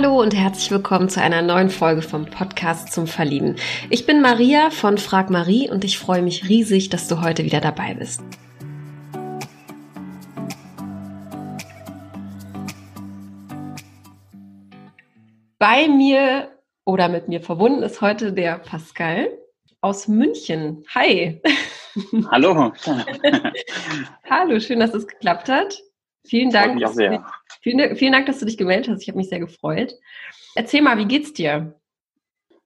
Hallo und herzlich willkommen zu einer neuen Folge vom Podcast zum Verlieben. Ich bin Maria von Frag Marie und ich freue mich riesig, dass du heute wieder dabei bist. Bei mir oder mit mir verbunden ist heute der Pascal aus München. Hi. Hallo. Hallo, schön, dass es geklappt hat. Vielen Dank. Auch sehr. Vielen, vielen Dank, dass du dich gemeldet hast. Ich habe mich sehr gefreut. Erzähl mal, wie geht's dir?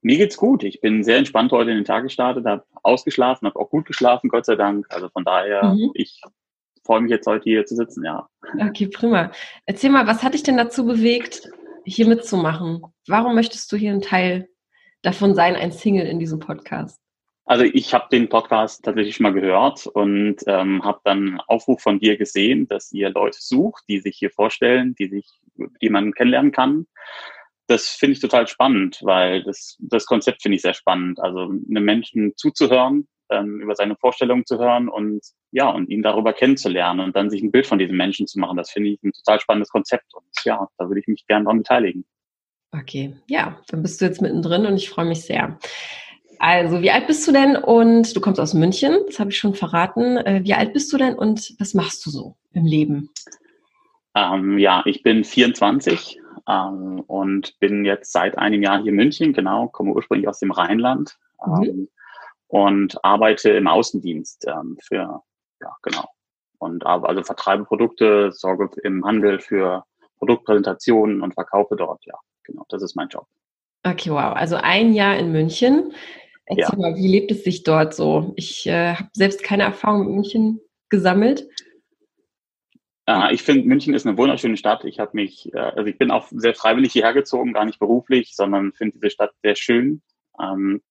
Mir geht's gut. Ich bin sehr entspannt heute in den Tag gestartet, habe ausgeschlafen, habe auch gut geschlafen, Gott sei Dank. Also von daher, mhm. ich freue mich jetzt heute hier zu sitzen, ja. Okay, prima. Erzähl mal, was hat dich denn dazu bewegt, hier mitzumachen? Warum möchtest du hier ein Teil davon sein, ein Single in diesem Podcast? Also ich habe den Podcast tatsächlich mal gehört und ähm, habe dann Aufruf von dir gesehen, dass ihr Leute sucht, die sich hier vorstellen, die sich, man kennenlernen kann. Das finde ich total spannend, weil das, das Konzept finde ich sehr spannend. Also einem Menschen zuzuhören, ähm, über seine Vorstellungen zu hören und ja, und ihn darüber kennenzulernen und dann sich ein Bild von diesem Menschen zu machen. Das finde ich ein total spannendes Konzept. Und ja, da würde ich mich gerne daran beteiligen. Okay, ja, dann bist du jetzt mittendrin und ich freue mich sehr. Also, wie alt bist du denn? Und du kommst aus München, das habe ich schon verraten. Äh, wie alt bist du denn und was machst du so im Leben? Ähm, ja, ich bin 24 ähm, und bin jetzt seit einem Jahr hier in München, genau, komme ursprünglich aus dem Rheinland mhm. ähm, und arbeite im Außendienst ähm, für, ja, genau. Und also vertreibe Produkte, sorge im Handel für Produktpräsentationen und verkaufe dort, ja, genau, das ist mein Job. Okay, wow. Also ein Jahr in München. Erzähl ja. mal, wie lebt es sich dort so? Ich äh, habe selbst keine Erfahrung in München gesammelt. Äh, ich finde, München ist eine wunderschöne Stadt. Ich habe mich, äh, also ich bin auch sehr freiwillig hierher gezogen, gar nicht beruflich, sondern finde diese Stadt sehr schön. Ähm,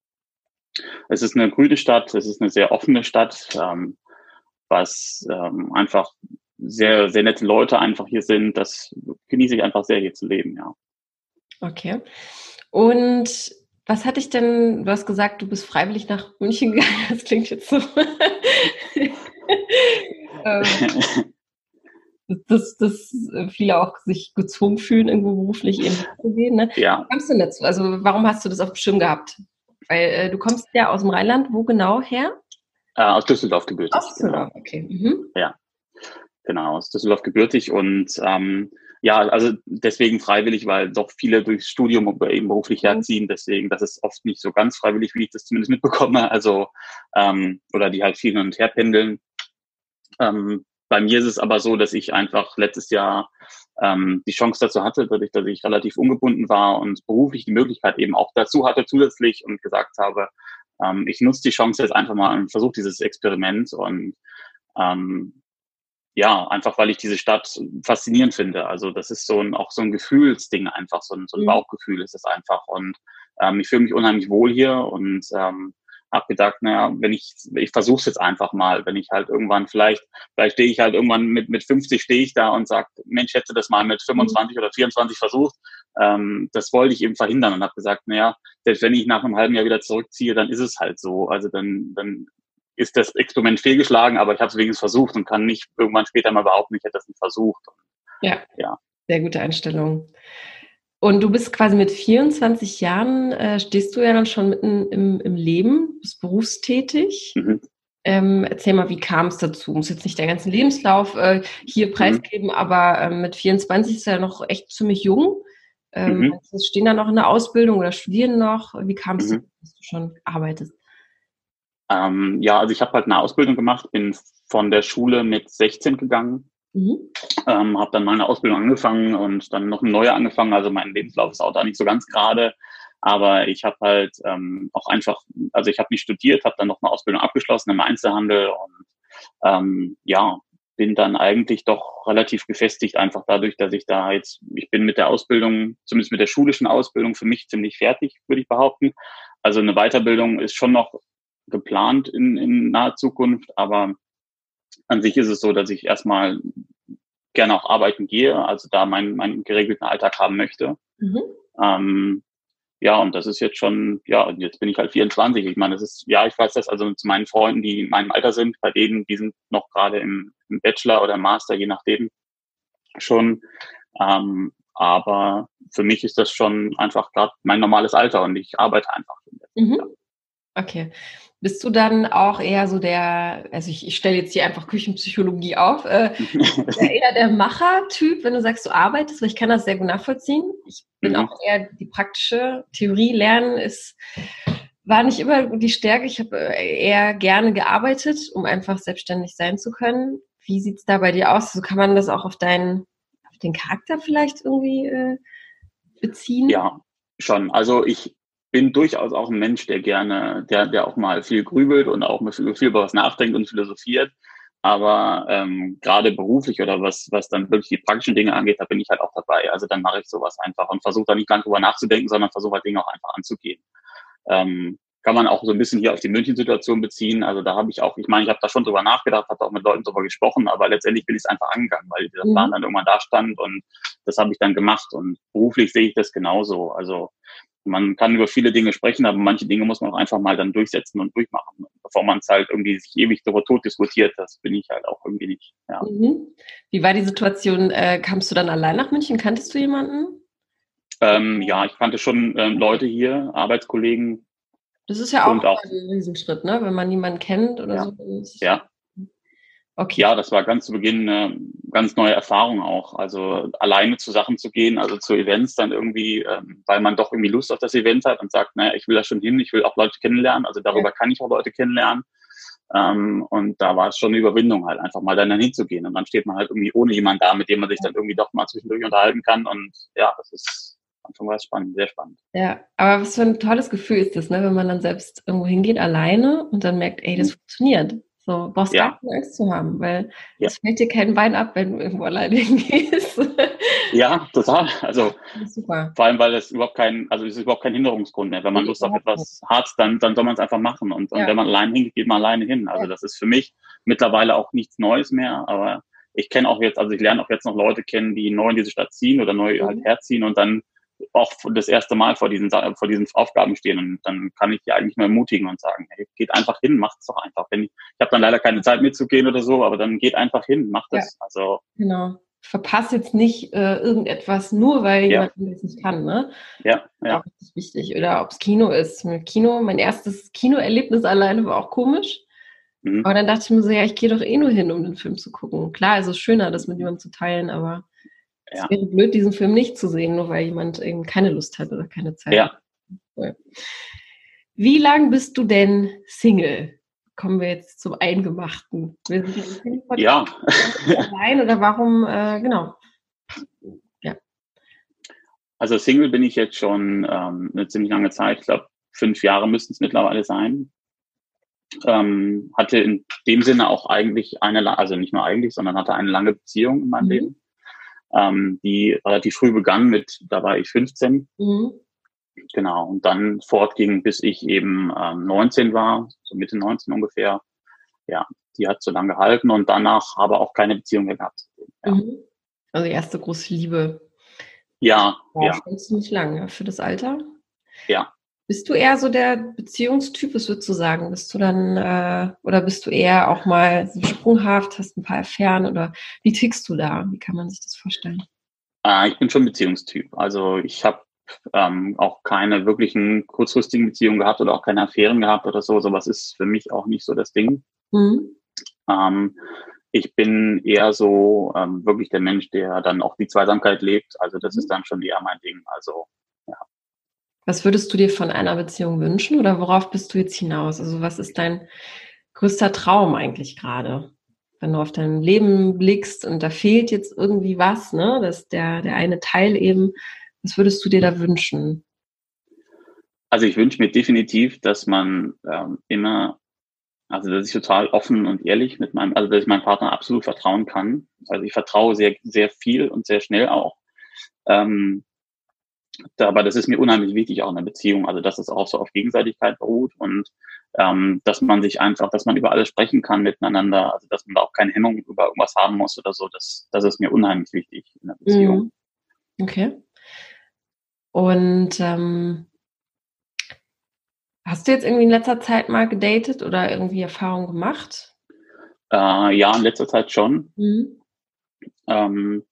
es ist eine grüne Stadt, es ist eine sehr offene Stadt, ähm, was ähm, einfach sehr, sehr nette Leute einfach hier sind. Das genieße ich einfach sehr, hier zu leben, ja. Okay. Und was hatte ich denn, du hast gesagt, du bist freiwillig nach München gegangen, das klingt jetzt so. Ähm, dass, dass viele auch sich gezwungen fühlen, irgendwo beruflich eben zu gehen. Ne? Ja. Wie kamst du dazu? Also warum hast du das auf dem Schirm gehabt? Weil äh, du kommst ja aus dem Rheinland, wo genau her? Äh, aus Düsseldorf gebürtig. Aus Düsseldorf, genau. okay. Mhm. Ja, genau, aus Düsseldorf gebürtig und ähm, ja, also deswegen freiwillig, weil doch viele durchs Studium eben beruflich mhm. herziehen. Deswegen, das ist oft nicht so ganz freiwillig, wie ich das zumindest mitbekomme. Also, ähm, oder die halt viel hin und her pendeln. Ähm, bei mir ist es aber so, dass ich einfach letztes Jahr ähm, die Chance dazu hatte, dadurch, dass ich relativ ungebunden war und beruflich die Möglichkeit eben auch dazu hatte zusätzlich und gesagt habe, ähm, ich nutze die Chance jetzt einfach mal und versuche dieses Experiment und ähm, ja, einfach weil ich diese Stadt faszinierend finde. Also das ist so ein, auch so ein Gefühlsding einfach, so ein, so ein mhm. Bauchgefühl ist es einfach. Und ähm, ich fühle mich unheimlich wohl hier und ähm, habe gedacht, naja, wenn ich, ich versuche es jetzt einfach mal, wenn ich halt irgendwann vielleicht, vielleicht stehe ich halt irgendwann mit, mit 50 stehe ich da und sage, Mensch, hätte das mal mit 25 mhm. oder 24 versucht. Ähm, das wollte ich eben verhindern und habe gesagt, naja, selbst wenn ich nach einem halben Jahr wieder zurückziehe, dann ist es halt so. Also dann, dann ist das Experiment fehlgeschlagen, aber ich habe es wenigstens versucht und kann nicht irgendwann später mal behaupten, ich hätte das nicht versucht. Ja, ja. sehr gute Einstellung. Und du bist quasi mit 24 Jahren, äh, stehst du ja dann schon mitten im, im Leben, bist berufstätig. Mhm. Ähm, erzähl mal, wie kam es dazu? Muss jetzt nicht deinen ganzen Lebenslauf äh, hier mhm. preisgeben, mhm. aber äh, mit 24 ist er noch echt ziemlich jung. Ähm, mhm. Stehen da noch in der Ausbildung oder studieren noch? Wie kam es, mhm. dass du schon arbeitest? Ähm, ja, also ich habe halt eine Ausbildung gemacht, bin von der Schule mit 16 gegangen, mhm. ähm, habe dann meine Ausbildung angefangen und dann noch eine neue angefangen. Also mein Lebenslauf ist auch da nicht so ganz gerade, aber ich habe halt ähm, auch einfach, also ich habe nicht studiert, habe dann noch eine Ausbildung abgeschlossen im Einzelhandel und ähm, ja, bin dann eigentlich doch relativ gefestigt, einfach dadurch, dass ich da jetzt, ich bin mit der Ausbildung, zumindest mit der schulischen Ausbildung für mich ziemlich fertig, würde ich behaupten. Also eine Weiterbildung ist schon noch geplant in, in naher Zukunft, aber an sich ist es so, dass ich erstmal gerne auch arbeiten gehe, also da meinen, meinen geregelten Alltag haben möchte. Mhm. Ähm, ja, und das ist jetzt schon, ja, jetzt bin ich halt 24. Ich meine, das ist, ja, ich weiß das, also zu meinen Freunden, die in meinem Alter sind, bei denen, die sind noch gerade im, im Bachelor oder Master, je nachdem, schon. Ähm, aber für mich ist das schon einfach gerade mein normales Alter und ich arbeite einfach. Mhm. Okay. Bist du dann auch eher so der, also ich, ich stelle jetzt hier einfach Küchenpsychologie auf, äh, eher der Macher-Typ, wenn du sagst, du arbeitest, weil ich kann das sehr gut nachvollziehen. Ich bin mhm. auch eher die praktische Theorie lernen ist, war nicht immer die Stärke. Ich habe äh, eher gerne gearbeitet, um einfach selbstständig sein zu können. Wie sieht es da bei dir aus? So also kann man das auch auf deinen, auf den Charakter vielleicht irgendwie äh, beziehen? Ja, schon. Also ich bin durchaus auch ein Mensch, der gerne, der, der auch mal viel grübelt und auch viel, viel über was nachdenkt und philosophiert. Aber ähm, gerade beruflich oder was, was dann wirklich die praktischen Dinge angeht, da bin ich halt auch dabei. Also dann mache ich sowas einfach und versuche da nicht lange drüber nachzudenken, sondern versuche halt Dinge auch einfach anzugehen. Ähm, kann man auch so ein bisschen hier auf die München-Situation beziehen. Also da habe ich auch, ich meine, ich habe da schon drüber nachgedacht, habe auch mit Leuten drüber gesprochen, aber letztendlich bin ich es einfach angegangen, weil dieser mhm. Plan dann irgendwann da stand und das habe ich dann gemacht. Und beruflich sehe ich das genauso. Also man kann über viele Dinge sprechen, aber manche Dinge muss man auch einfach mal dann durchsetzen und durchmachen, bevor man es halt irgendwie sich ewig darüber tot diskutiert. Das bin ich halt auch irgendwie nicht. Ja. Mhm. Wie war die Situation? Äh, kamst du dann allein nach München? Kanntest du jemanden? Ähm, ja, ich kannte schon ähm, Leute hier, Arbeitskollegen. Das ist ja auch, auch ein Riesenschritt, ne? wenn man niemanden kennt oder ja. so. Ja, Okay. Ja, das war ganz zu Beginn eine ganz neue Erfahrung auch. Also alleine zu Sachen zu gehen, also zu Events dann irgendwie, ähm, weil man doch irgendwie Lust auf das Event hat und sagt, naja, ich will da schon hin, ich will auch Leute kennenlernen. Also darüber ja. kann ich auch Leute kennenlernen. Ähm, und da war es schon eine Überwindung halt, einfach mal dann hinzugehen. Und dann steht man halt irgendwie ohne jemanden da, mit dem man sich dann irgendwie doch mal zwischendurch unterhalten kann. Und ja, das ist Anfang war es spannend, sehr spannend. Ja, aber was für ein tolles Gefühl ist das, ne, wenn man dann selbst irgendwo hingeht alleine und dann merkt, ey, das mhm. funktioniert. So, brauchst ja. gar keine Angst zu haben, weil ja. es fällt dir kein Bein ab, wenn du irgendwo alleine hingehst. ja, total. Also super. vor allem, weil es überhaupt kein, also es ist überhaupt kein Hinderungsgrund mehr. Wenn man Lust auf etwas hat, dann, dann soll man es einfach machen. Und, und wenn man alleine hingeht, geht man alleine hin. Also das ist für mich mittlerweile auch nichts Neues mehr, aber ich kenne auch jetzt, also ich lerne auch jetzt noch Leute kennen, die neu in diese Stadt ziehen oder neu halt mhm. herziehen und dann auch das erste Mal vor diesen, vor diesen Aufgaben stehen. Und dann kann ich die eigentlich nur ermutigen und sagen, hey, geht einfach hin, macht es doch einfach. Wenn ich, ich habe dann leider keine Zeit mitzugehen oder so, aber dann geht einfach hin, macht es. Ja. Also genau. Verpasst jetzt nicht äh, irgendetwas nur, weil ja. jemand das nicht kann, ne? Ja, ja. Auch richtig wichtig. Oder ob es Kino ist. Mit Kino, mein erstes Kinoerlebnis alleine war auch komisch. Mhm. Aber dann dachte ich mir so, ja, ich gehe doch eh nur hin, um den Film zu gucken. Klar, es ist schöner, das mit jemandem zu teilen, aber ja. Es wäre blöd, diesen Film nicht zu sehen, nur weil jemand eben keine Lust hat oder keine Zeit ja. hat. Wie lang bist du denn Single? Kommen wir jetzt zum Eingemachten. ja. Allein oder warum, äh, genau. Ja. Also Single bin ich jetzt schon ähm, eine ziemlich lange Zeit. Ich glaube, fünf Jahre müssten es mittlerweile sein. Ähm, hatte in dem Sinne auch eigentlich eine, also nicht nur eigentlich, sondern hatte eine lange Beziehung in meinem mhm. Leben ähm, die relativ früh begann mit, da war ich 15. Mhm. Genau, und dann fortging, bis ich eben ähm, 19 war, so Mitte 19 ungefähr. Ja, die hat so lange gehalten und danach aber auch keine Beziehung mehr gehabt. Ja. Mhm. Also die erste große Liebe. Ja, ja. Das ist nicht lang für das Alter. Ja. Bist du eher so der Beziehungstyp, was würdest du sagen? Bist du dann, äh, oder bist du eher auch mal so sprunghaft, hast ein paar Affären oder wie tickst du da? Wie kann man sich das vorstellen? Äh, ich bin schon Beziehungstyp. Also ich habe ähm, auch keine wirklichen kurzfristigen Beziehungen gehabt oder auch keine Affären gehabt oder so. Sowas ist für mich auch nicht so das Ding. Mhm. Ähm, ich bin eher so ähm, wirklich der Mensch, der dann auch die Zweisamkeit lebt. Also das mhm. ist dann schon eher mein Ding. Also was würdest du dir von einer Beziehung wünschen oder worauf bist du jetzt hinaus? Also was ist dein größter Traum eigentlich gerade? Wenn du auf dein Leben blickst und da fehlt jetzt irgendwie was, ne? Das der, der eine Teil eben. Was würdest du dir da wünschen? Also ich wünsche mir definitiv, dass man ähm, immer, also dass ich total offen und ehrlich mit meinem, also dass ich meinem Partner absolut vertrauen kann. Also ich vertraue sehr, sehr viel und sehr schnell auch. Ähm, aber das ist mir unheimlich wichtig auch in der Beziehung, also dass es auch so auf Gegenseitigkeit beruht und ähm, dass man sich einfach, dass man über alles sprechen kann miteinander, also dass man da auch keine Hemmung über irgendwas haben muss oder so, das, das ist mir unheimlich wichtig in der Beziehung. Mhm. Okay. Und ähm, hast du jetzt irgendwie in letzter Zeit mal gedatet oder irgendwie Erfahrungen gemacht? Äh, ja, in letzter Zeit schon. Mhm. Ähm,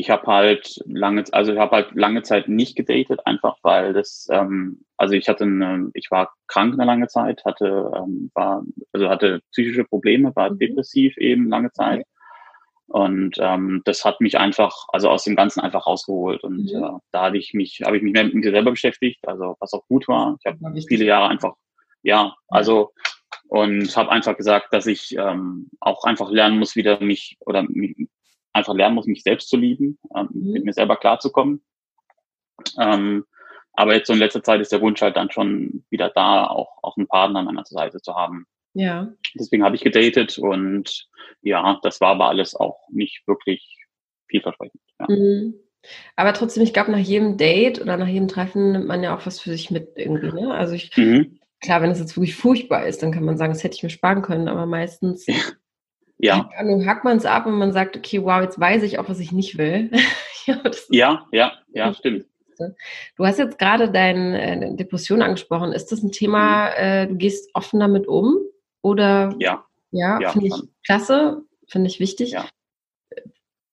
ich habe halt lange, also ich habe halt lange Zeit nicht gedatet, einfach weil das, ähm, also ich hatte eine, ich war krank eine lange Zeit, hatte, ähm, war, also hatte psychische Probleme, war mhm. depressiv eben lange Zeit. Und ähm, das hat mich einfach, also aus dem Ganzen einfach rausgeholt. Und mhm. äh, da habe ich mich, habe ich mich mehr mit mir selber beschäftigt, also was auch gut war. Ich habe viele Jahre einfach, ja, also und habe einfach gesagt, dass ich ähm, auch einfach lernen muss, wieder mich oder mich, einfach lernen muss, mich selbst zu lieben, ähm, mhm. mit mir selber klarzukommen. Ähm, aber jetzt so in letzter Zeit ist der Wunsch halt dann schon wieder da, auch, auch einen Partner an meiner Seite zu haben. Ja. Deswegen habe ich gedatet und ja, das war aber alles auch nicht wirklich vielversprechend. Ja. Mhm. Aber trotzdem, ich glaube, nach jedem Date oder nach jedem Treffen nimmt man ja auch was für sich mit irgendwie. Ne? Also ich, mhm. klar, wenn es jetzt wirklich furchtbar ist, dann kann man sagen, das hätte ich mir sparen können, aber meistens ja. Ahnung, hackt man es ab und man sagt, okay, wow, jetzt weiß ich auch, was ich nicht will. ja, ja, ja, ja, stimmt. Du hast jetzt gerade deine äh, Depression angesprochen. Ist das ein Thema, mhm. äh, du gehst offen damit um? Oder? Ja. Ja, ja finde ich klasse, finde ich wichtig. Ja.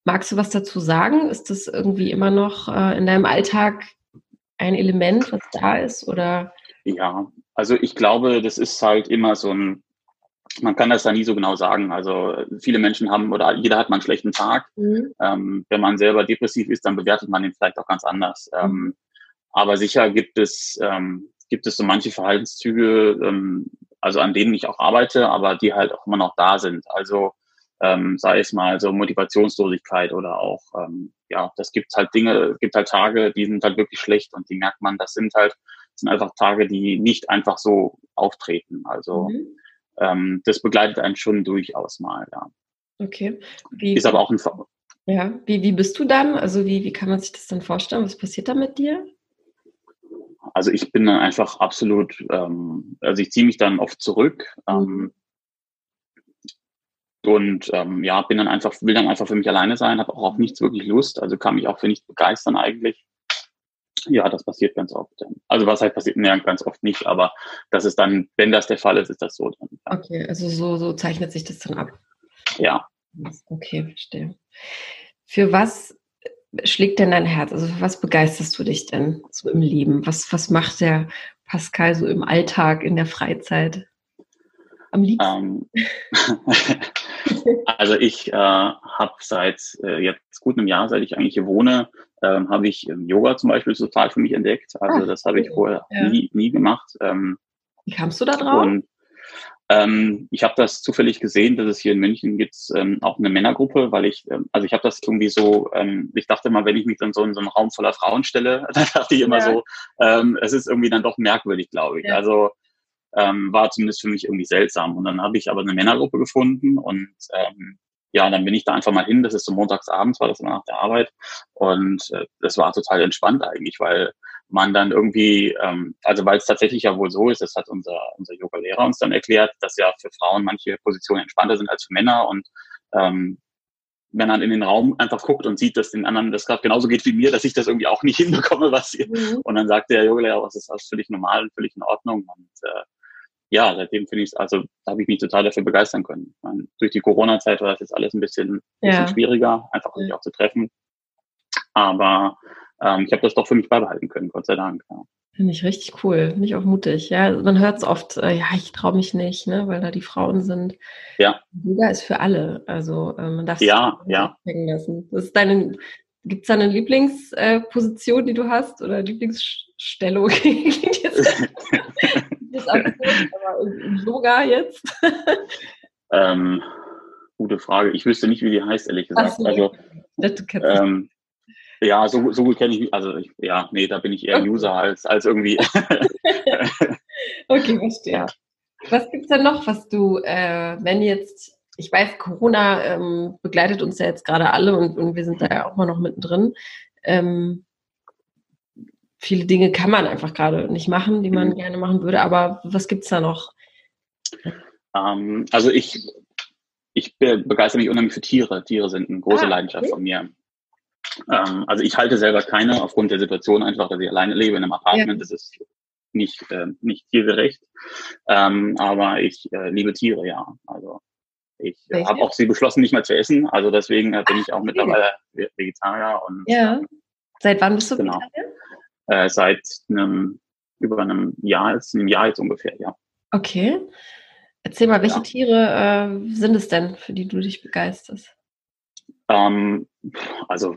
Magst du was dazu sagen? Ist das irgendwie immer noch äh, in deinem Alltag ein Element, was da ist? Oder? Ja, also ich glaube, das ist halt immer so ein man kann das da nie so genau sagen. Also viele Menschen haben oder jeder hat mal einen schlechten Tag. Mhm. Ähm, wenn man selber depressiv ist, dann bewertet man ihn vielleicht auch ganz anders. Mhm. Ähm, aber sicher gibt es ähm, gibt es so manche Verhaltenszüge, ähm, also an denen ich auch arbeite, aber die halt auch immer noch da sind. Also ähm, sei es mal so Motivationslosigkeit oder auch ähm, ja, das gibt halt Dinge, es gibt halt Tage, die sind halt wirklich schlecht und die merkt man, das sind halt sind einfach Tage, die nicht einfach so auftreten. Also mhm ähm, das begleitet einen schon durchaus mal, ja. Okay. Wie, ist aber auch ein Ja, wie, wie bist du dann? Also wie, wie kann man sich das dann vorstellen? Was passiert da mit dir? Also ich bin dann einfach absolut, ähm, also ich ziehe mich dann oft zurück ähm, mhm. und ähm, ja, bin dann einfach, will dann einfach für mich alleine sein, habe auch auf nichts wirklich Lust, also kann mich auch für nichts begeistern eigentlich. Ja, das passiert ganz oft. Also was halt passiert, ja, ganz oft nicht, aber das ist dann, wenn das der Fall ist, ist das so. Dann, ja. Okay, also so, so zeichnet sich das dann ab. Ja. Okay, verstehe. Für was schlägt denn dein Herz? Also für was begeisterst du dich denn so im Leben? Was, was macht der Pascal so im Alltag, in der Freizeit? Am liebsten? Ähm, also ich äh, habe seit äh, jetzt gut einem Jahr, seit ich eigentlich hier wohne, ähm, habe ich ähm, Yoga zum Beispiel total für mich entdeckt. Also ah, das habe ich vorher ja. nie, nie gemacht. Ähm, Wie kamst du da drauf? Und, ähm, ich habe das zufällig gesehen, dass es hier in München gibt ähm, auch eine Männergruppe, weil ich, ähm, also ich habe das irgendwie so, ähm, ich dachte mal, wenn ich mich dann so in so einen Raum voller Frauen stelle, dann dachte ich immer ja. so, ähm, es ist irgendwie dann doch merkwürdig, glaube ich. Ja. Also ähm, war zumindest für mich irgendwie seltsam. Und dann habe ich aber eine Männergruppe gefunden und ähm, ja, dann bin ich da einfach mal hin. Das ist so montags abends, war das immer nach der Arbeit. Und äh, das war total entspannt eigentlich, weil man dann irgendwie, ähm, also weil es tatsächlich ja wohl so ist, das hat unser, unser Yoga-Lehrer uns dann erklärt, dass ja für Frauen manche Positionen entspannter sind als für Männer und ähm, wenn man in den Raum einfach guckt und sieht, dass den anderen das gerade genauso geht wie mir, dass ich das irgendwie auch nicht hinbekomme, was ihr. Mhm. Und dann sagt der Yoga-Lehrer, das ist alles völlig normal und völlig in Ordnung. Und äh, ja, seitdem finde ich es, also da habe ich mich total dafür begeistern können. Meine, durch die Corona-Zeit war das jetzt alles ein bisschen, ja. bisschen schwieriger, einfach sich auch zu treffen. Aber ähm, ich habe das doch für mich beibehalten können, Gott sei Dank. Ja. Finde ich richtig cool, finde ich auch mutig. Ja, man hört es oft, äh, ja, ich traue mich nicht, ne, weil da die Frauen sind. Ja. Yoga ist für alle, also äh, man darf ja, ja. lassen. Das ist deine, gibt es da eine Lieblingsposition, äh, die du hast oder Lieblingsstellung? das Angebot, aber im Yoga jetzt? ähm, gute Frage. Ich wüsste nicht, wie die heißt, ehrlich gesagt. So. Also, ähm, ja, so, so gut kenne ich mich. Also, ich, ja, nee, da bin ich eher okay. User als, als irgendwie. okay, verstehe. Ja. Was gibt es denn noch, was du, äh, wenn jetzt, ich weiß, Corona ähm, begleitet uns ja jetzt gerade alle und, und wir sind da ja auch mal noch mittendrin. Ähm, viele Dinge kann man einfach gerade nicht machen, die man mhm. gerne machen würde. Aber was gibt es da noch? Ähm, also ich, ich begeister mich unheimlich für Tiere. Tiere sind eine große ah, Leidenschaft okay. von mir. Ähm, also ich halte selber keine, aufgrund der Situation einfach, dass ich alleine lebe in einem Apartment. Ja. Das ist nicht, äh, nicht tiergerecht. Ähm, aber ich äh, liebe Tiere, ja. Also Ich habe auch sie beschlossen, nicht mehr zu essen. Also deswegen äh, bin ich auch okay. mittlerweile Vegetarier. Und, ja. Seit wann bist du genau. Vegetarier? Äh, seit einem, über einem Jahr, ist einem Jahr jetzt ungefähr, ja. Okay. Erzähl mal, welche ja. Tiere äh, sind es denn, für die du dich begeisterst? Ähm, also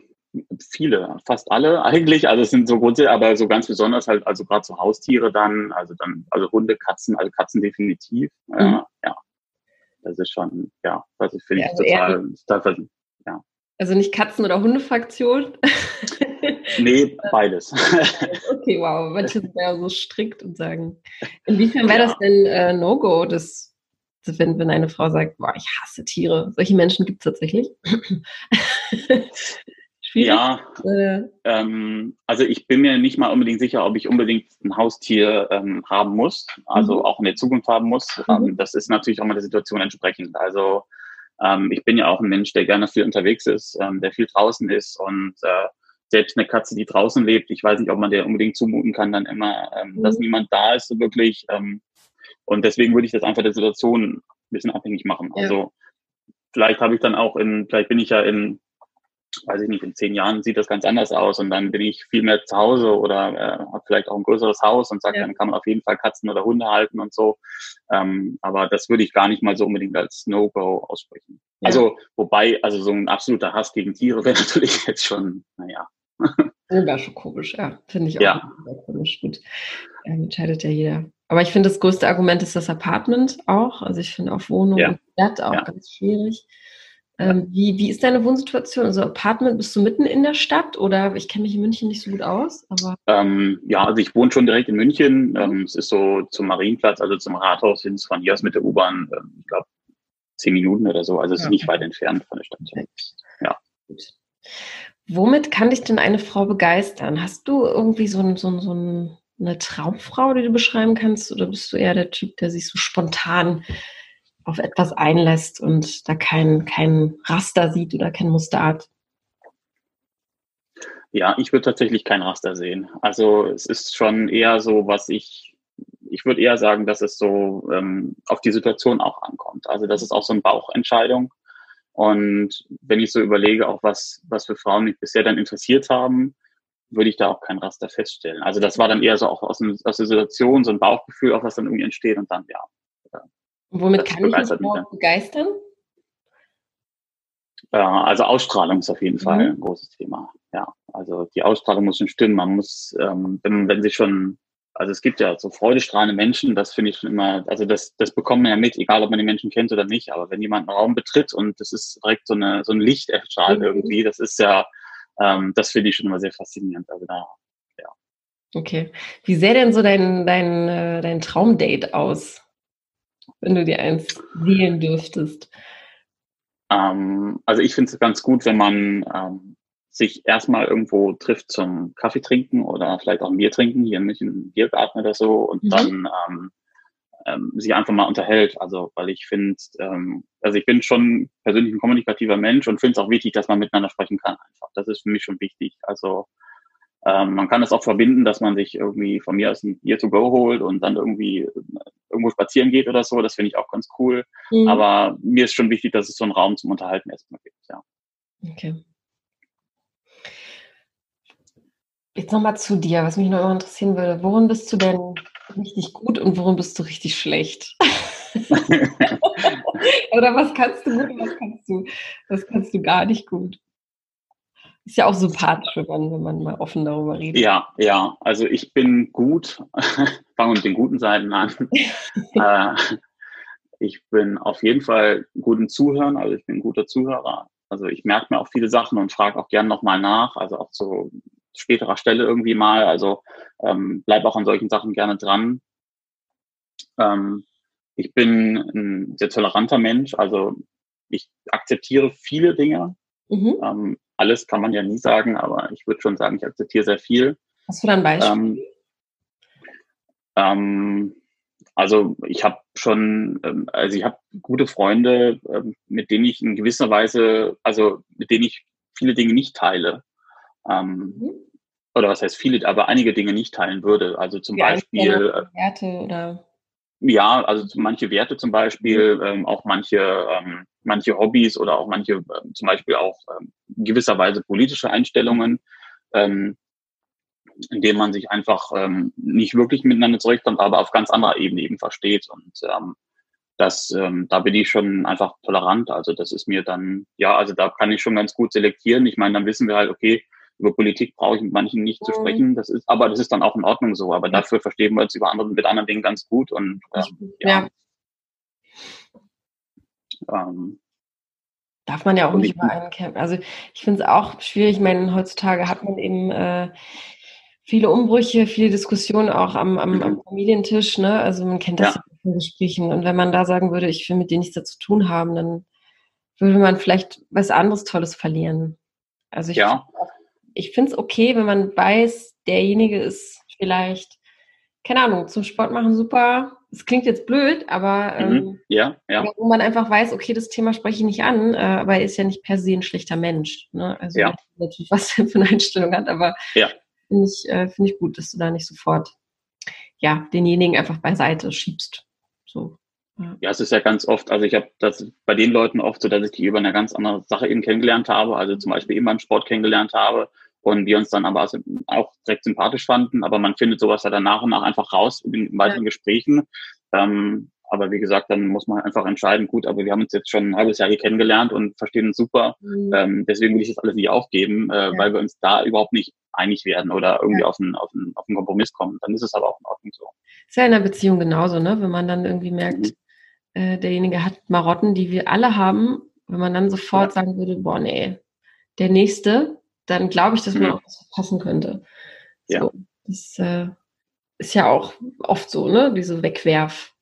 viele, fast alle eigentlich. Also es sind so grundsätzlich, aber so ganz besonders halt, also gerade so Haustiere dann, also dann, also Hunde, Katzen, also Katzen definitiv. Mhm. Äh, ja, das ist schon, ja, das finde ja, ich also total, total, ja. Also nicht Katzen- oder Hundefraktion? nee, beides. okay, wow. Manche sind ja so strikt und sagen. Inwiefern wäre ja. das denn äh, No-Go, das, wenn, wenn eine Frau sagt, boah, ich hasse Tiere? Solche Menschen gibt es tatsächlich. Schwierig? Ja, äh. ähm, also ich bin mir nicht mal unbedingt sicher, ob ich unbedingt ein Haustier ähm, haben muss, also mhm. auch in der Zukunft haben muss. Mhm. Ähm, das ist natürlich auch mal der Situation entsprechend. Also ähm, ich bin ja auch ein Mensch, der gerne viel unterwegs ist, ähm, der viel draußen ist und äh, selbst eine Katze, die draußen lebt, ich weiß nicht, ob man der unbedingt zumuten kann, dann immer, ähm, mhm. dass niemand da ist, so wirklich. Ähm, und deswegen würde ich das einfach der Situation ein bisschen abhängig machen. Ja. Also vielleicht habe ich dann auch in, vielleicht bin ich ja in weiß ich nicht, in zehn Jahren sieht das ganz anders aus und dann bin ich viel mehr zu Hause oder äh, habe vielleicht auch ein größeres Haus und sage, ja. dann kann man auf jeden Fall Katzen oder Hunde halten und so. Ähm, aber das würde ich gar nicht mal so unbedingt als No-Go aussprechen. Ja. Also, wobei, also so ein absoluter Hass gegen Tiere wäre natürlich jetzt schon, naja. Wäre schon komisch, ja. Finde ich auch ja. komisch. Gut. Ähm, entscheidet ja jeder. Aber ich finde, das größte Argument ist das Apartment auch. Also ich finde auch Wohnung ja. und Bett auch ja. ganz schwierig. Ähm, wie, wie ist deine Wohnsituation? Also Apartment, bist du mitten in der Stadt oder ich kenne mich in München nicht so gut aus, aber. Ähm, ja, also ich wohne schon direkt in München. Ähm, es ist so zum Marienplatz, also zum Rathaus hin, von hier aus mit der U-Bahn, ähm, ich glaube, zehn Minuten oder so. Also es ja. ist nicht weit entfernt von der Stadt. Ja. Gut. Womit kann dich denn eine Frau begeistern? Hast du irgendwie so, ein, so, so eine Traumfrau, die du beschreiben kannst, oder bist du eher der Typ, der sich so spontan auf etwas einlässt und da kein, kein Raster sieht oder kein Musterart? Ja, ich würde tatsächlich kein Raster sehen. Also es ist schon eher so, was ich, ich würde eher sagen, dass es so ähm, auf die Situation auch ankommt. Also das ist auch so eine Bauchentscheidung. Und wenn ich so überlege, auch was, was für Frauen mich bisher dann interessiert haben, würde ich da auch kein Raster feststellen. Also das war dann eher so auch aus, aus der Situation, so ein Bauchgefühl, auch was dann irgendwie entsteht und dann, ja, und womit kann ich mich überhaupt begeistern? Ja, also Ausstrahlung ist auf jeden Fall mhm. ein großes Thema. Ja, also die Ausstrahlung muss schon stimmen. Man muss, ähm, wenn, wenn sie schon, also es gibt ja so freudestrahlende Menschen, das finde ich schon immer, also das, das bekommt man ja mit, egal ob man die Menschen kennt oder nicht. Aber wenn jemand einen Raum betritt und das ist direkt so eine so ein Licht erstrahlt mhm. irgendwie, das ist ja, ähm, das finde ich schon immer sehr faszinierend. Also da, ja. Okay. Wie sähe denn so dein, dein, äh, dein Traumdate aus? wenn du dir eins wählen dürftest? Ähm, also ich finde es ganz gut, wenn man ähm, sich erstmal irgendwo trifft zum Kaffee trinken oder vielleicht auch ein Bier trinken, hier in München Biergarten oder so, und mhm. dann ähm, ähm, sich einfach mal unterhält. Also, weil ich finde, ähm, also ich bin schon persönlich ein kommunikativer Mensch und finde es auch wichtig, dass man miteinander sprechen kann einfach. Das ist für mich schon wichtig. Also ähm, man kann das auch verbinden, dass man sich irgendwie von mir aus ein Bier to go holt und dann irgendwie äh, irgendwo spazieren geht oder so. Das finde ich auch ganz cool. Mhm. Aber mir ist schon wichtig, dass es so einen Raum zum Unterhalten erstmal gibt, ja. Okay. Jetzt nochmal zu dir, was mich noch immer interessieren würde. Worin bist du denn richtig gut und worin bist du richtig schlecht? Oder was kannst du gut und was kannst du, was kannst du gar nicht gut? Ist ja auch sympathisch, wenn man, wenn man mal offen darüber redet. Ja, ja. Also ich bin gut. Fangen wir mit den guten Seiten an. äh, ich bin auf jeden Fall gut im Zuhören. Also ich bin ein guter Zuhörer. Also ich merke mir auch viele Sachen und frage auch gern nochmal nach. Also auch zu späterer Stelle irgendwie mal. Also ähm, bleib auch an solchen Sachen gerne dran. Ähm, ich bin ein sehr toleranter Mensch. Also ich akzeptiere viele Dinge. Mhm. Ähm, alles kann man ja nie sagen, aber ich würde schon sagen, ich akzeptiere sehr viel. Hast du da ein Beispiel? Ähm, ähm, also ich habe schon, ähm, also ich habe gute Freunde, ähm, mit denen ich in gewisser Weise, also mit denen ich viele Dinge nicht teile. Ähm, mhm. Oder was heißt viele, aber einige Dinge nicht teilen würde. Also zum Die Beispiel. Äh, Werte oder? Ja, also manche Werte zum Beispiel, mhm. ähm, auch manche ähm, manche Hobbys oder auch manche, äh, zum Beispiel auch äh, gewisserweise politische Einstellungen, ähm, in denen man sich einfach ähm, nicht wirklich miteinander zurechtkommt, aber auf ganz anderer Ebene eben versteht. Und ähm, das, ähm, da bin ich schon einfach tolerant. Also das ist mir dann, ja, also da kann ich schon ganz gut selektieren. Ich meine, dann wissen wir halt, okay, über Politik brauche ich mit manchen nicht zu mhm. sprechen. Das ist, aber das ist dann auch in Ordnung so. Aber dafür verstehen wir uns über andere, mit anderen Dingen ganz gut. Und ähm, ja. ja. Ähm, Darf man ja auch nicht über einen kämpfen. Also ich finde es auch schwierig. Ich meine, heutzutage hat man eben äh, viele Umbrüche, viele Diskussionen auch am, am, am mhm. Familientisch. Ne? Also man kennt das ja. in Gesprächen. Und wenn man da sagen würde, ich will mit denen nichts zu tun haben, dann würde man vielleicht was anderes Tolles verlieren. Also ich, ja. Ich finde es okay, wenn man weiß, derjenige ist vielleicht, keine Ahnung, zum Sport machen super. Es klingt jetzt blöd, aber mhm. ähm, ja, ja. wo man einfach weiß, okay, das Thema spreche ich nicht an, äh, aber er ist ja nicht per se ein schlechter Mensch. Ne? Also ja. natürlich, was er für eine Einstellung hat, aber ja finde ich, äh, finde ich gut, dass du da nicht sofort ja, denjenigen einfach beiseite schiebst. So. Ja. es ist ja ganz oft, also ich habe das bei den Leuten oft so, dass ich die über eine ganz andere Sache eben kennengelernt habe, also zum Beispiel eben beim Sport kennengelernt habe und wir uns dann aber auch direkt sympathisch fanden, aber man findet sowas ja dann nach und nach einfach raus in weiteren ja. Gesprächen. Ähm, aber wie gesagt, dann muss man einfach entscheiden, gut, aber wir haben uns jetzt schon ein halbes Jahr hier kennengelernt und verstehen uns super. Mhm. Ähm, deswegen will ich das alles nicht aufgeben, äh, ja. weil wir uns da überhaupt nicht einig werden oder irgendwie ja. auf, einen, auf, einen, auf einen Kompromiss kommen. Dann ist es aber auch in Ordnung so. Ist ja in einer Beziehung genauso, ne? Wenn man dann irgendwie merkt, mhm. Äh, derjenige hat Marotten, die wir alle haben, wenn man dann sofort ja. sagen würde, boah, nee, der nächste, dann glaube ich, dass man mhm. auch was verpassen könnte. So, ja. Das äh, ist ja auch oft so, ne? Diese Wegwerf.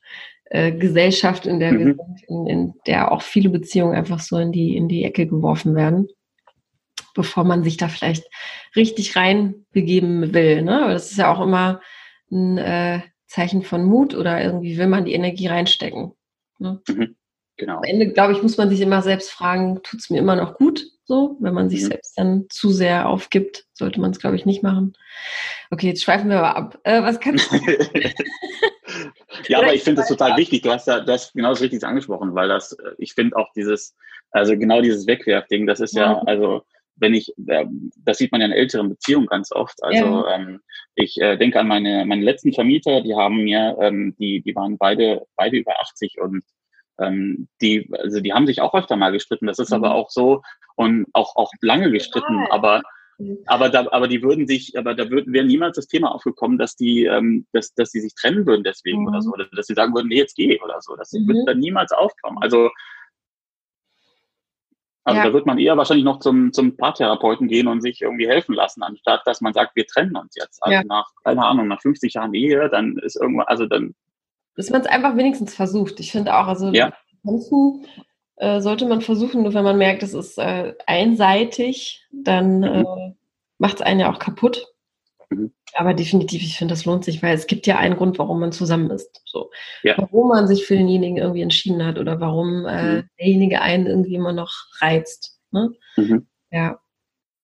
Äh, Gesellschaft, in der mhm. wir sind, in, in, der auch viele Beziehungen einfach so in die, in die Ecke geworfen werden, bevor man sich da vielleicht richtig reinbegeben will. Ne? Aber das ist ja auch immer ein äh, Zeichen von Mut oder irgendwie will man die Energie reinstecken. Ne? Mhm. Genau. Am Ende, glaube ich, muss man sich immer selbst fragen, tut es mir immer noch gut? So, wenn man sich mhm. selbst dann zu sehr aufgibt, sollte man es, glaube ich, nicht machen. Okay, jetzt schweifen wir aber ab. Äh, was kannst du? ja, aber ich finde das total wichtig. Du hast ja, du hast genau das Richtige angesprochen, weil das, äh, ich finde auch dieses, also genau dieses Wegwerfding, das ist ja, ja also wenn ich, das sieht man ja in älteren Beziehungen ganz oft. Also ja. ähm, ich äh, denke an meine, meine letzten Vermieter, die haben mir, ähm, die, die waren beide, beide über 80 und ähm, die, also die haben sich auch öfter mal gestritten. Das ist mhm. aber auch so und auch, auch lange gestritten, ja. aber. Aber da, aber die würden sich, aber da würden, wäre niemals das Thema aufgekommen, dass die, ähm, dass, dass die sich trennen würden deswegen mhm. oder so, oder dass sie sagen würden, nee, jetzt geh oder so. Das mhm. wird dann niemals aufkommen. Also, also ja. da wird man eher wahrscheinlich noch zum, zum Paartherapeuten gehen und sich irgendwie helfen lassen, anstatt dass man sagt, wir trennen uns jetzt. Also ja. nach, keine Ahnung, nach 50 Jahren Ehe, dann ist irgendwann, also dann. Dass man es einfach wenigstens versucht. Ich finde auch, also ja. Tanzen äh, sollte man versuchen, nur wenn man merkt, es ist äh, einseitig, dann mhm. äh, macht es einen ja auch kaputt. Mhm. Aber definitiv, ich finde, das lohnt sich, weil es gibt ja einen Grund, warum man zusammen ist. So. Ja. Warum man sich für denjenigen irgendwie entschieden hat oder warum äh, mhm. derjenige einen irgendwie immer noch reizt. Ne? Mhm. Ja,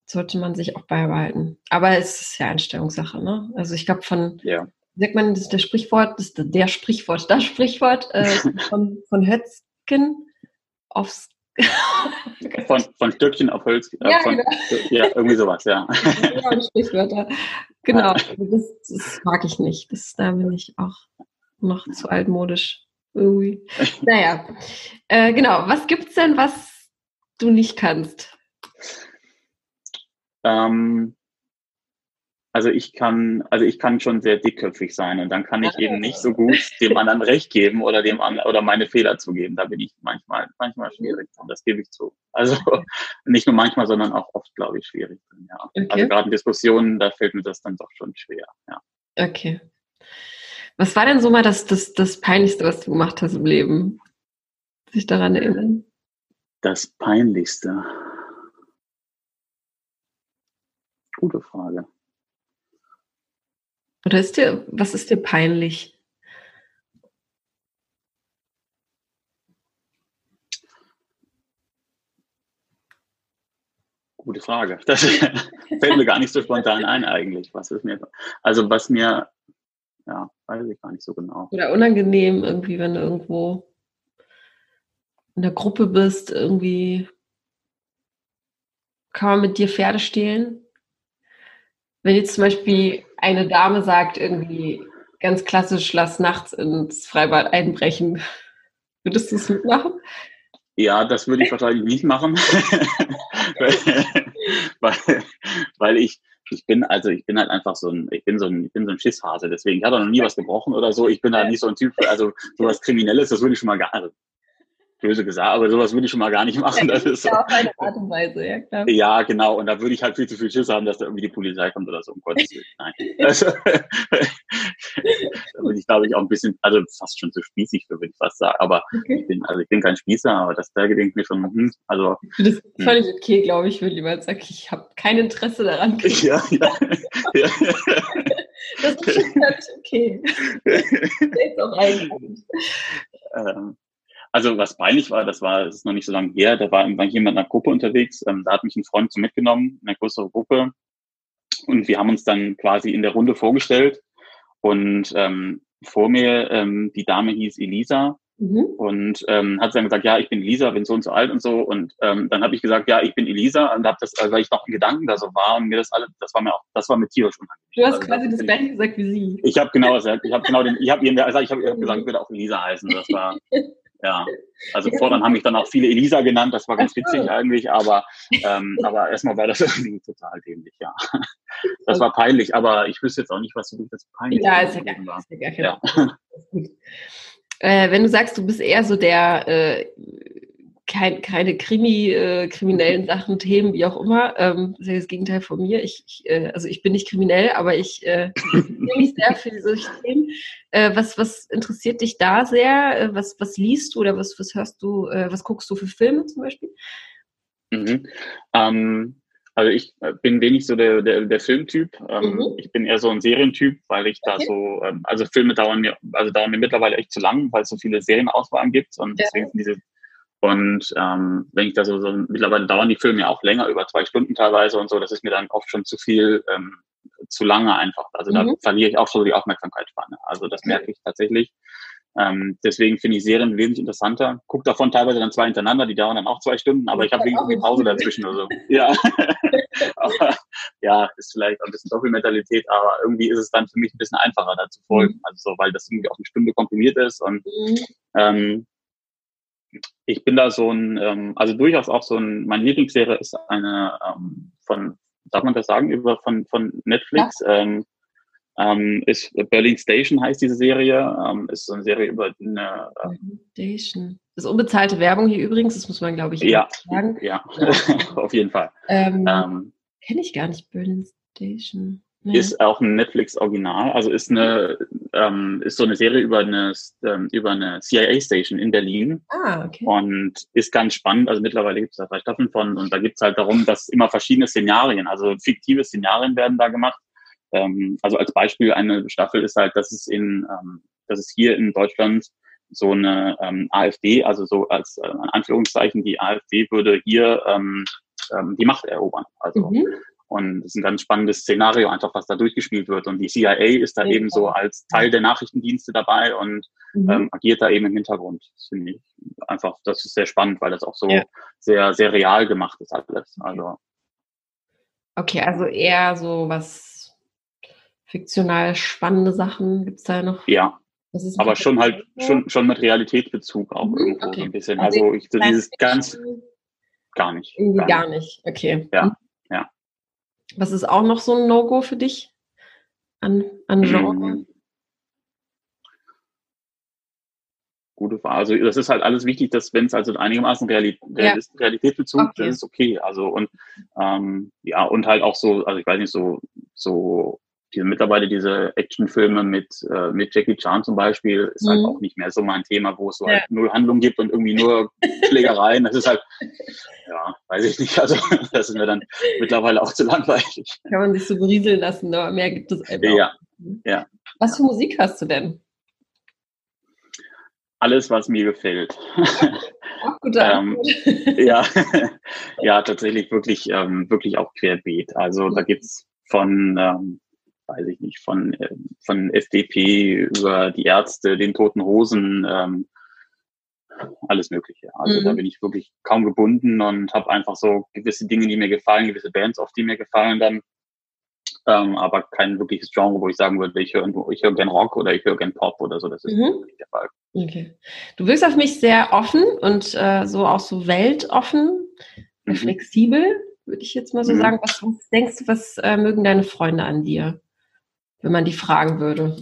sollte man sich auch beibehalten. Aber es ist ja Einstellungssache. Ne? Also ich glaube von, ja. sagt man, das ist der Sprichwort, das der Sprichwort, das Sprichwort äh, von, von Hötzken, aufs von, von Stöckchen auf Holz. Äh, ja, von, genau. ja, irgendwie sowas, ja. Genau, Sprichwörter. Genau, das, das, mag ich nicht. Das, da bin ich auch noch zu altmodisch. Irgendwie. Naja, äh, genau. Was gibt's denn, was du nicht kannst? Ähm, also ich kann, also ich kann schon sehr dickköpfig sein und dann kann ich eben nicht so gut dem anderen Recht geben oder dem anderen oder meine Fehler zugeben. Da bin ich manchmal, manchmal schwierig und das gebe ich zu. Also nicht nur manchmal, sondern auch oft, glaube ich, schwierig. Ja. Okay. Also gerade in Diskussionen, da fällt mir das dann doch schon schwer. Ja. Okay. Was war denn so mal das, das, das Peinlichste, was du gemacht hast im Leben? Sich daran erinnern? Das Peinlichste. Gute Frage. Oder ist dir, was ist dir peinlich? Gute Frage. Das fällt mir gar nicht so spontan ein eigentlich. Was ist mir, also was mir, ja, weiß ich gar nicht so genau. Oder unangenehm irgendwie, wenn du irgendwo in der Gruppe bist, irgendwie kann man mit dir Pferde stehlen? Wenn jetzt zum Beispiel eine Dame sagt, irgendwie ganz klassisch, lass nachts ins Freibad einbrechen, würdest du es mitmachen? Ja, das würde ich wahrscheinlich nicht machen, weil, weil ich ich bin, also ich bin halt einfach so ein, ich bin so ein, ich bin so ein Schisshase, deswegen, ich habe noch nie was gebrochen oder so. Ich bin da nicht so ein Typ, also sowas Kriminelles, das würde ich schon mal gar, also böse gesagt, aber sowas würde ich schon mal gar nicht machen. Das ist ja, auf eine Art und Weise, ja klar. Ja, genau. Und da würde ich halt viel zu viel Schiss haben, dass da irgendwie die Polizei kommt oder so, um Gottes Willen. Nein. Also, da bin ich, glaube ich, auch ein bisschen, also fast schon zu spießig, würde ich fast sagen. Aber okay. ich bin, also ich bin kein Spießer, aber das da gedenkt mir schon, hm, also. Das ist hm. völlig okay, glaube ich, würde lieber sagen, ich habe kein Interesse daran. Ja, ja. ja. das ist schon völlig okay. Das ist auch eigentlich. Ähm, also was peinlich war, das war, das ist noch nicht so lange her, da war jemand in einer Gruppe unterwegs, ähm, da hat mich ein Freund so mitgenommen, in einer größeren Gruppe. Und wir haben uns dann quasi in der Runde vorgestellt. Und ähm, vor mir, ähm, die Dame hieß Elisa. Mhm. Und ähm, hat dann gesagt, ja, ich bin Elisa, bin so und so alt und so. Und ähm, dann habe ich gesagt, ja, ich bin Elisa. Und habe das, also, weil ich noch in Gedanken da so war und mir das alles, das war mir auch, das war mir tierisch unangenehm. Du hast also, quasi das gleiche gesagt wie sie. Ich habe genau gesagt, ich habe genau den, ich habe ihr, also ich habe hab gesagt, ich würde auch Elisa heißen. Das war Ja, also vorhin haben mich dann auch viele Elisa genannt, das war ganz witzig eigentlich, aber, ähm, aber erstmal war das irgendwie total dämlich, ja. Das war peinlich, aber ich wüsste jetzt auch nicht, was so das peinlich ja, ist ja gar, ist ja gar ja. Äh, wenn du sagst, du bist eher so der äh, kein, keine Krimi, äh, kriminellen Sachen, Themen, wie auch immer. Ähm, das ist ja das Gegenteil von mir. Ich, ich äh, also ich bin nicht kriminell, aber ich äh, mich sehr für solche Themen. Äh, was, was interessiert dich da sehr? Äh, was, was liest du oder was, was hörst du, äh, was guckst du für Filme zum Beispiel? Mhm. Ähm, also ich äh, bin wenig so der, der, der Filmtyp. Ähm, mhm. Ich bin eher so ein Serientyp, weil ich okay. da so, ähm, also Filme dauern mir, also dauern mir mittlerweile echt zu lang, weil es so viele Serienauswahlen gibt und ja. deswegen sind diese und ähm, wenn ich da so, so, mittlerweile dauern die Filme ja auch länger, über zwei Stunden teilweise und so, das ist mir dann oft schon zu viel, ähm, zu lange einfach. Also mhm. da verliere ich auch schon die Aufmerksamkeitsspanne. Also das merke ich tatsächlich. Ähm, deswegen finde ich Serien wesentlich interessanter. Guck davon teilweise dann zwei hintereinander, die dauern dann auch zwei Stunden, aber ich habe irgendwie Pause dazwischen oder so. Ja. aber, ja, ist vielleicht auch ein bisschen Doppelmentalität, aber irgendwie ist es dann für mich ein bisschen einfacher da zu folgen. Mhm. Also so, weil das irgendwie auch eine Stunde komprimiert ist und mhm. ähm, ich bin da so ein, ähm, also durchaus auch so ein, meine Lieblingsserie ist eine ähm, von, darf man das sagen, über von, von Netflix, ja. ähm, ähm, ist Berlin Station heißt diese Serie, ähm, ist so eine Serie über eine ähm, Station. Das ist unbezahlte Werbung hier übrigens, das muss man, glaube ich, ja, sagen. Ja, auf jeden Fall. Ähm, ähm, Kenne ich gar nicht, Berlin Station. Nee. Ist auch ein Netflix-Original, also ist eine, ähm, ist so eine Serie über eine, ähm, über eine CIA-Station in Berlin. Ah, okay. Und ist ganz spannend. Also mittlerweile gibt es da drei Staffeln von und da gibt es halt darum, dass immer verschiedene Szenarien, also fiktive Szenarien werden da gemacht. Ähm, also als Beispiel eine Staffel ist halt, dass es in, ähm, dass es hier in Deutschland so eine ähm, AfD, also so als äh, Anführungszeichen die AfD würde hier ähm, ähm, die Macht erobern. Also mhm. Und es ist ein ganz spannendes Szenario, einfach was da durchgespielt wird. Und die CIA ist da ja. eben so als Teil der Nachrichtendienste dabei und mhm. ähm, agiert da eben im Hintergrund. Das finde ich einfach, das ist sehr spannend, weil das auch so ja. sehr, sehr real gemacht ist alles. Also. Okay, also eher so was fiktional spannende Sachen gibt es da noch? Ja. Aber schon halt, schon, schon mit Realitätsbezug auch mhm, irgendwo okay. so ein bisschen. Also, also ich so dieses ganz, gar nicht. Irgendwie gar, gar nicht. okay. Ja. Was ist auch noch so ein No-Go für dich an, an Genre? Mhm. Gute Frage. Also das ist halt alles wichtig, dass wenn es also einigermaßen Realität, ja. Realitätsbezug okay. ist, okay. Also und ähm, ja, und halt auch so, also ich weiß nicht, so, so diese mittlerweile diese Actionfilme mit, äh, mit Jackie Chan zum Beispiel ist halt mhm. halt auch nicht mehr so mein Thema, wo es so ja. halt null Handlung gibt und irgendwie nur Schlägereien. Das ist halt, ja, weiß ich nicht. Also das ist mir dann mittlerweile auch zu langweilig. Kann man sich so berieseln lassen, aber mehr gibt es einfach. Ja, ja. Was für Musik hast du denn? Alles, was mir gefällt. Auch guter ähm, ja, ja, tatsächlich wirklich, ähm, wirklich auch querbeet. Also da gibt's von ähm, weiß ich nicht, von, äh, von FDP über die Ärzte, den Toten Hosen, ähm, alles Mögliche. Also mhm. da bin ich wirklich kaum gebunden und habe einfach so gewisse Dinge, die mir gefallen, gewisse Bands, auf die mir gefallen dann. Ähm, aber kein wirkliches Genre, wo ich sagen würde, ich höre, ich höre gern Rock oder ich höre gern Pop oder so. Das ist mhm. nicht der Fall. Okay. Du wirkst auf mich sehr offen und äh, so auch so weltoffen, mhm. flexibel, würde ich jetzt mal so mhm. sagen. Was, was, denkst du, was äh, mögen deine Freunde an dir, wenn man die fragen würde?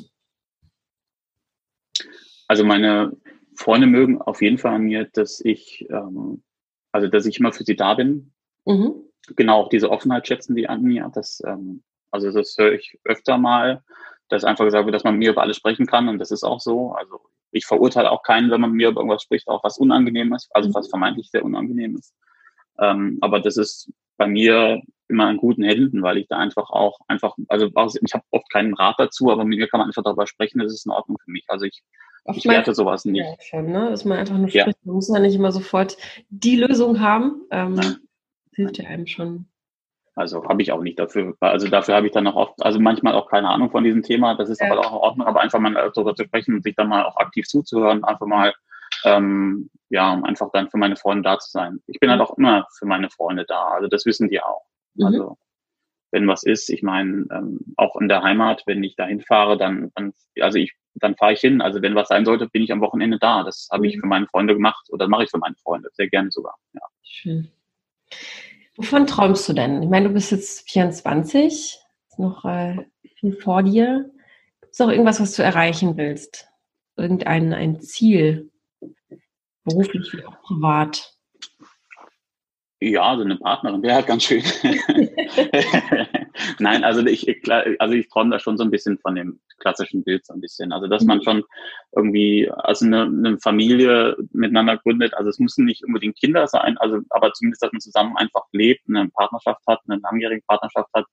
Also meine Freunde mögen auf jeden Fall an mir, dass ich, ähm, also dass ich immer für sie da bin. Mhm. Genau, auch diese Offenheit schätzen die an mir. Das, ähm, also das höre ich öfter mal, dass einfach gesagt wird, dass man mit mir über alles sprechen kann und das ist auch so. Also ich verurteile auch keinen, wenn man mit mir über irgendwas spricht, auch was unangenehm ist, also mhm. was vermeintlich sehr unangenehm ist. Ähm, aber das ist bei mir immer in guten Händen, weil ich da einfach auch einfach, also ich habe oft keinen Rat dazu, aber mit mir kann man einfach darüber sprechen, das ist in Ordnung für mich. Also ich ich werte sowas nicht. Ja, schon, ne? Dass man einfach nur spricht. Ja. Man muss ja nicht immer sofort die Lösung haben. Ähm, ja. hilft ja einem schon. Also habe ich auch nicht dafür. Also dafür habe ich dann auch oft, also manchmal auch keine Ahnung von diesem Thema. Das ist ja. aber auch in Ordnung, aber einfach mal darüber zu sprechen und sich dann mal auch aktiv zuzuhören, einfach mal, ähm, ja, um einfach dann für meine Freunde da zu sein. Ich bin halt auch immer für meine Freunde da. Also das wissen die auch. Mhm. Also wenn was ist, ich meine, ähm, auch in der Heimat, wenn ich dahin fahre, dann, dann also ich dann fahre ich hin. Also wenn was sein sollte, bin ich am Wochenende da. Das habe ich mhm. für meine Freunde gemacht oder mache ich für meine Freunde sehr gerne sogar. Ja. Schön. Wovon träumst du denn? Ich meine, du bist jetzt 24, ist noch äh, viel vor dir. Gibt es auch irgendwas, was du erreichen willst? Irgendein ein Ziel, beruflich wie auch privat? Ja, also eine Partnerin wäre halt ganz schön. Nein, also ich, also ich träume da schon so ein bisschen von dem klassischen Bild so ein bisschen. Also dass man mhm. schon irgendwie also eine, eine Familie miteinander gründet. Also es müssen nicht unbedingt Kinder sein, also aber zumindest, dass man zusammen einfach lebt, eine Partnerschaft hat, eine langjährige Partnerschaft hat,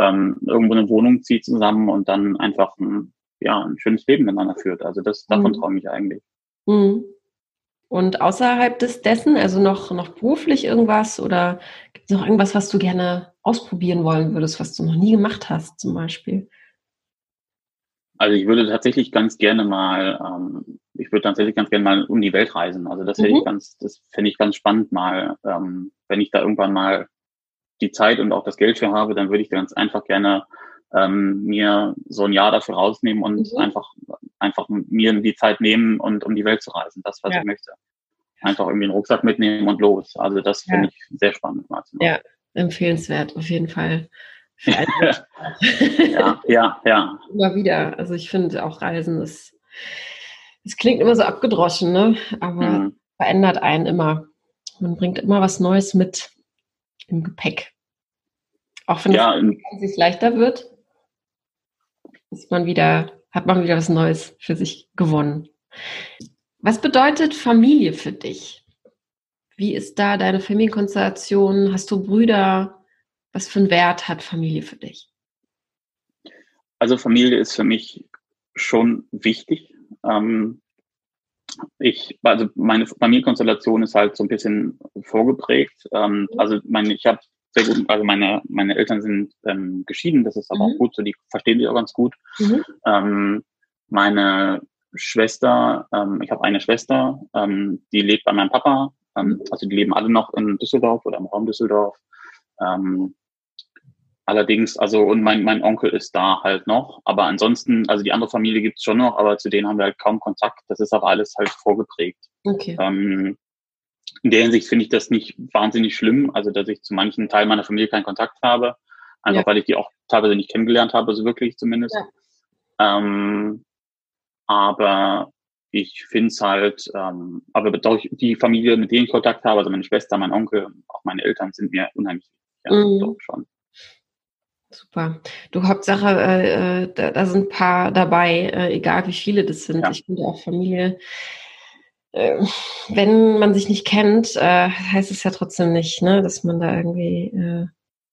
ähm, irgendwo eine Wohnung zieht zusammen und dann einfach ein, ja, ein schönes Leben miteinander führt. Also das davon mhm. träume ich eigentlich. Mhm. Und außerhalb des dessen, also noch, noch beruflich irgendwas oder gibt es noch irgendwas, was du gerne ausprobieren wollen würdest, was du noch nie gemacht hast, zum Beispiel? Also ich würde tatsächlich ganz gerne mal, ähm, ich würde tatsächlich ganz gerne mal um die Welt reisen. Also das mhm. hätte ich ganz, das fände ich ganz spannend mal, ähm, wenn ich da irgendwann mal die Zeit und auch das Geld für habe, dann würde ich ganz einfach gerne ähm, mir so ein Jahr dafür rausnehmen und mhm. einfach, einfach mir die Zeit nehmen und um die Welt zu reisen. Das, was ja. ich möchte. Einfach irgendwie einen Rucksack mitnehmen und los. Also das ja. finde ich sehr spannend mal. Ja, empfehlenswert auf jeden Fall. ja, ja, ja. Immer wieder. Also ich finde auch Reisen ist, es klingt immer so abgedroschen, ne? Aber mhm. verändert einen immer. Man bringt immer was Neues mit im Gepäck. Auch wenn ja, es sich leichter wird, ist man wieder, hat man wieder was Neues für sich gewonnen. Was bedeutet Familie für dich? Wie ist da deine Familienkonstellation? Hast du Brüder? Was für einen Wert hat Familie für dich? Also Familie ist für mich schon wichtig. Ähm, ich, also meine Familienkonstellation ist halt so ein bisschen vorgeprägt. Ähm, mhm. Also meine, ich habe sehr gut, also meine, meine Eltern sind ähm, geschieden, das ist aber mhm. auch gut so, die verstehen sich auch ganz gut. Mhm. Ähm, meine Schwester, ähm, ich habe eine Schwester, ähm, die lebt bei meinem Papa, ähm, mhm. also die leben alle noch in Düsseldorf oder im Raum Düsseldorf. Ähm, allerdings, also und mein, mein Onkel ist da halt noch, aber ansonsten, also die andere Familie gibt's schon noch, aber zu denen haben wir halt kaum Kontakt. Das ist aber alles halt vorgeprägt. Okay. Ähm, in der Hinsicht finde ich das nicht wahnsinnig schlimm, also dass ich zu manchen Teilen meiner Familie keinen Kontakt habe, einfach ja. weil ich die auch teilweise nicht kennengelernt habe, so wirklich zumindest. Ja. Ähm, aber ich finde es halt, ähm, aber durch die Familie, mit denen ich Kontakt habe, also meine Schwester, mein Onkel, auch meine Eltern sind mir unheimlich, ja, mhm. doch schon. Super. Du Hauptsache, äh, äh, da, da, sind ein paar dabei, äh, egal wie viele das sind. Ja. Ich finde auch Familie, wenn man sich nicht kennt, äh, heißt es ja trotzdem nicht, ne, dass man da irgendwie äh,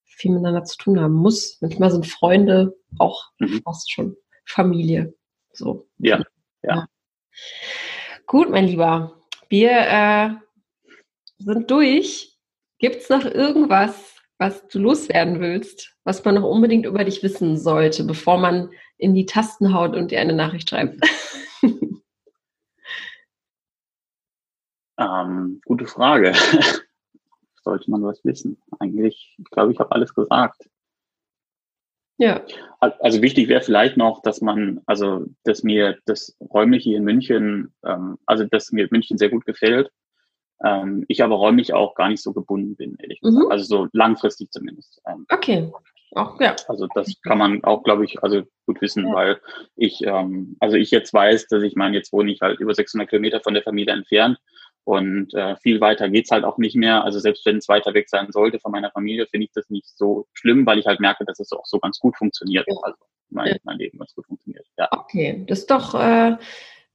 viel miteinander zu tun haben muss. Manchmal sind Freunde auch mhm. fast schon Familie. So. Ja. ja. ja. Gut, mein Lieber. Wir sind durch. Gibt es noch irgendwas, was du loswerden willst, was man noch unbedingt über dich wissen sollte, bevor man in die Tasten haut und dir eine Nachricht schreibt? Ähm, gute Frage. Sollte man was wissen? Eigentlich, ich glaube, ich habe alles gesagt. Ja. Also wichtig wäre vielleicht noch, dass man, also dass mir das räumliche hier in München, ähm, also dass mir München sehr gut gefällt. Ähm, ich aber räumlich auch gar nicht so gebunden bin, ehrlich gesagt. Mhm. Also so langfristig zumindest. Ähm, okay. Auch, ja. Also das kann man auch, glaube ich, also gut wissen, ja. weil ich, ähm, also ich jetzt weiß, dass ich meine, jetzt wohne ich halt über 600 Kilometer von der Familie entfernt und äh, viel weiter geht's halt auch nicht mehr. Also selbst wenn es weiter weg sein sollte von meiner Familie, finde ich das nicht so schlimm, weil ich halt merke, dass es auch so ganz gut funktioniert. Ja. Also mein, ja. mein Leben ganz gut funktioniert. Ja. Okay, das ist doch äh,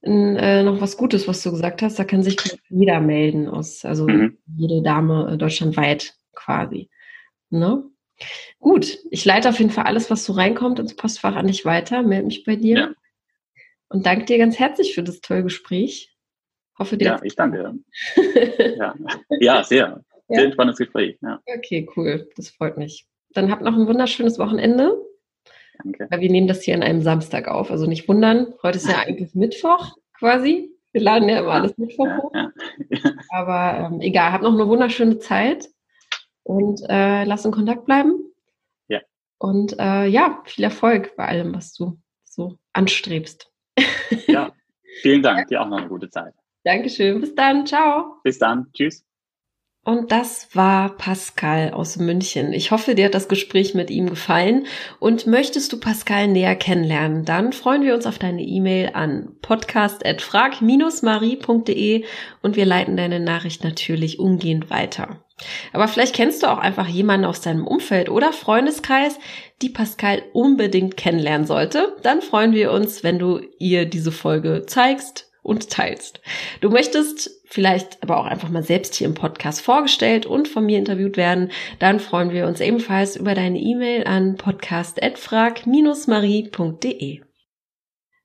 n, äh, noch was Gutes, was du gesagt hast. Da kann sich jeder melden aus, also mhm. jede Dame äh, deutschlandweit quasi. Ne? Gut, ich leite auf jeden Fall alles, was so reinkommt, ins Postfach an dich weiter, melde mich bei dir. Ja. Und danke dir ganz herzlich für das tolle Gespräch. Hoffe dir. Ja, ich danke. ja. ja, sehr. Sehr ja? spannendes Gespräch. Ja. Okay, cool. Das freut mich. Dann habt noch ein wunderschönes Wochenende. Danke. Weil wir nehmen das hier an einem Samstag auf. Also nicht wundern, heute ist ja eigentlich Mittwoch quasi. Wir laden ja immer alles Mittwoch hoch. Aber ähm, egal, habt noch eine wunderschöne Zeit und äh, lass in Kontakt bleiben. Ja. Und äh, ja, viel Erfolg bei allem, was du so anstrebst. Ja, vielen Dank. Ja. Dir auch noch eine gute Zeit. Dankeschön. Bis dann. Ciao. Bis dann. Tschüss. Und das war Pascal aus München. Ich hoffe, dir hat das Gespräch mit ihm gefallen. Und möchtest du Pascal näher kennenlernen, dann freuen wir uns auf deine E-Mail an podcast.frag-marie.de und wir leiten deine Nachricht natürlich umgehend weiter. Aber vielleicht kennst du auch einfach jemanden aus deinem Umfeld oder Freundeskreis, die Pascal unbedingt kennenlernen sollte. Dann freuen wir uns, wenn du ihr diese Folge zeigst, und teilst. Du möchtest vielleicht aber auch einfach mal selbst hier im Podcast vorgestellt und von mir interviewt werden, dann freuen wir uns ebenfalls über deine E-Mail an podcast@frag-marie.de.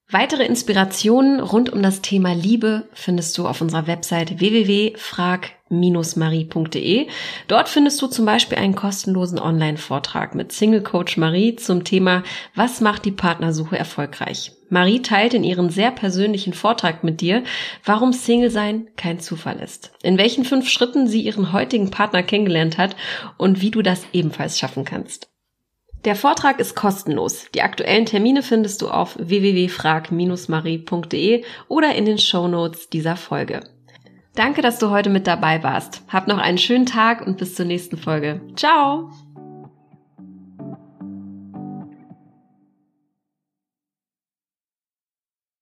Weitere Inspirationen rund um das Thema Liebe findest du auf unserer Website www.frag-marie.de. Dort findest du zum Beispiel einen kostenlosen Online-Vortrag mit Single Coach Marie zum Thema Was macht die Partnersuche erfolgreich? Marie teilt in ihren sehr persönlichen Vortrag mit dir, warum Single sein kein Zufall ist, in welchen fünf Schritten sie ihren heutigen Partner kennengelernt hat und wie du das ebenfalls schaffen kannst. Der Vortrag ist kostenlos. Die aktuellen Termine findest du auf www.frag-marie.de oder in den Show Notes dieser Folge. Danke, dass du heute mit dabei warst. Hab noch einen schönen Tag und bis zur nächsten Folge. Ciao!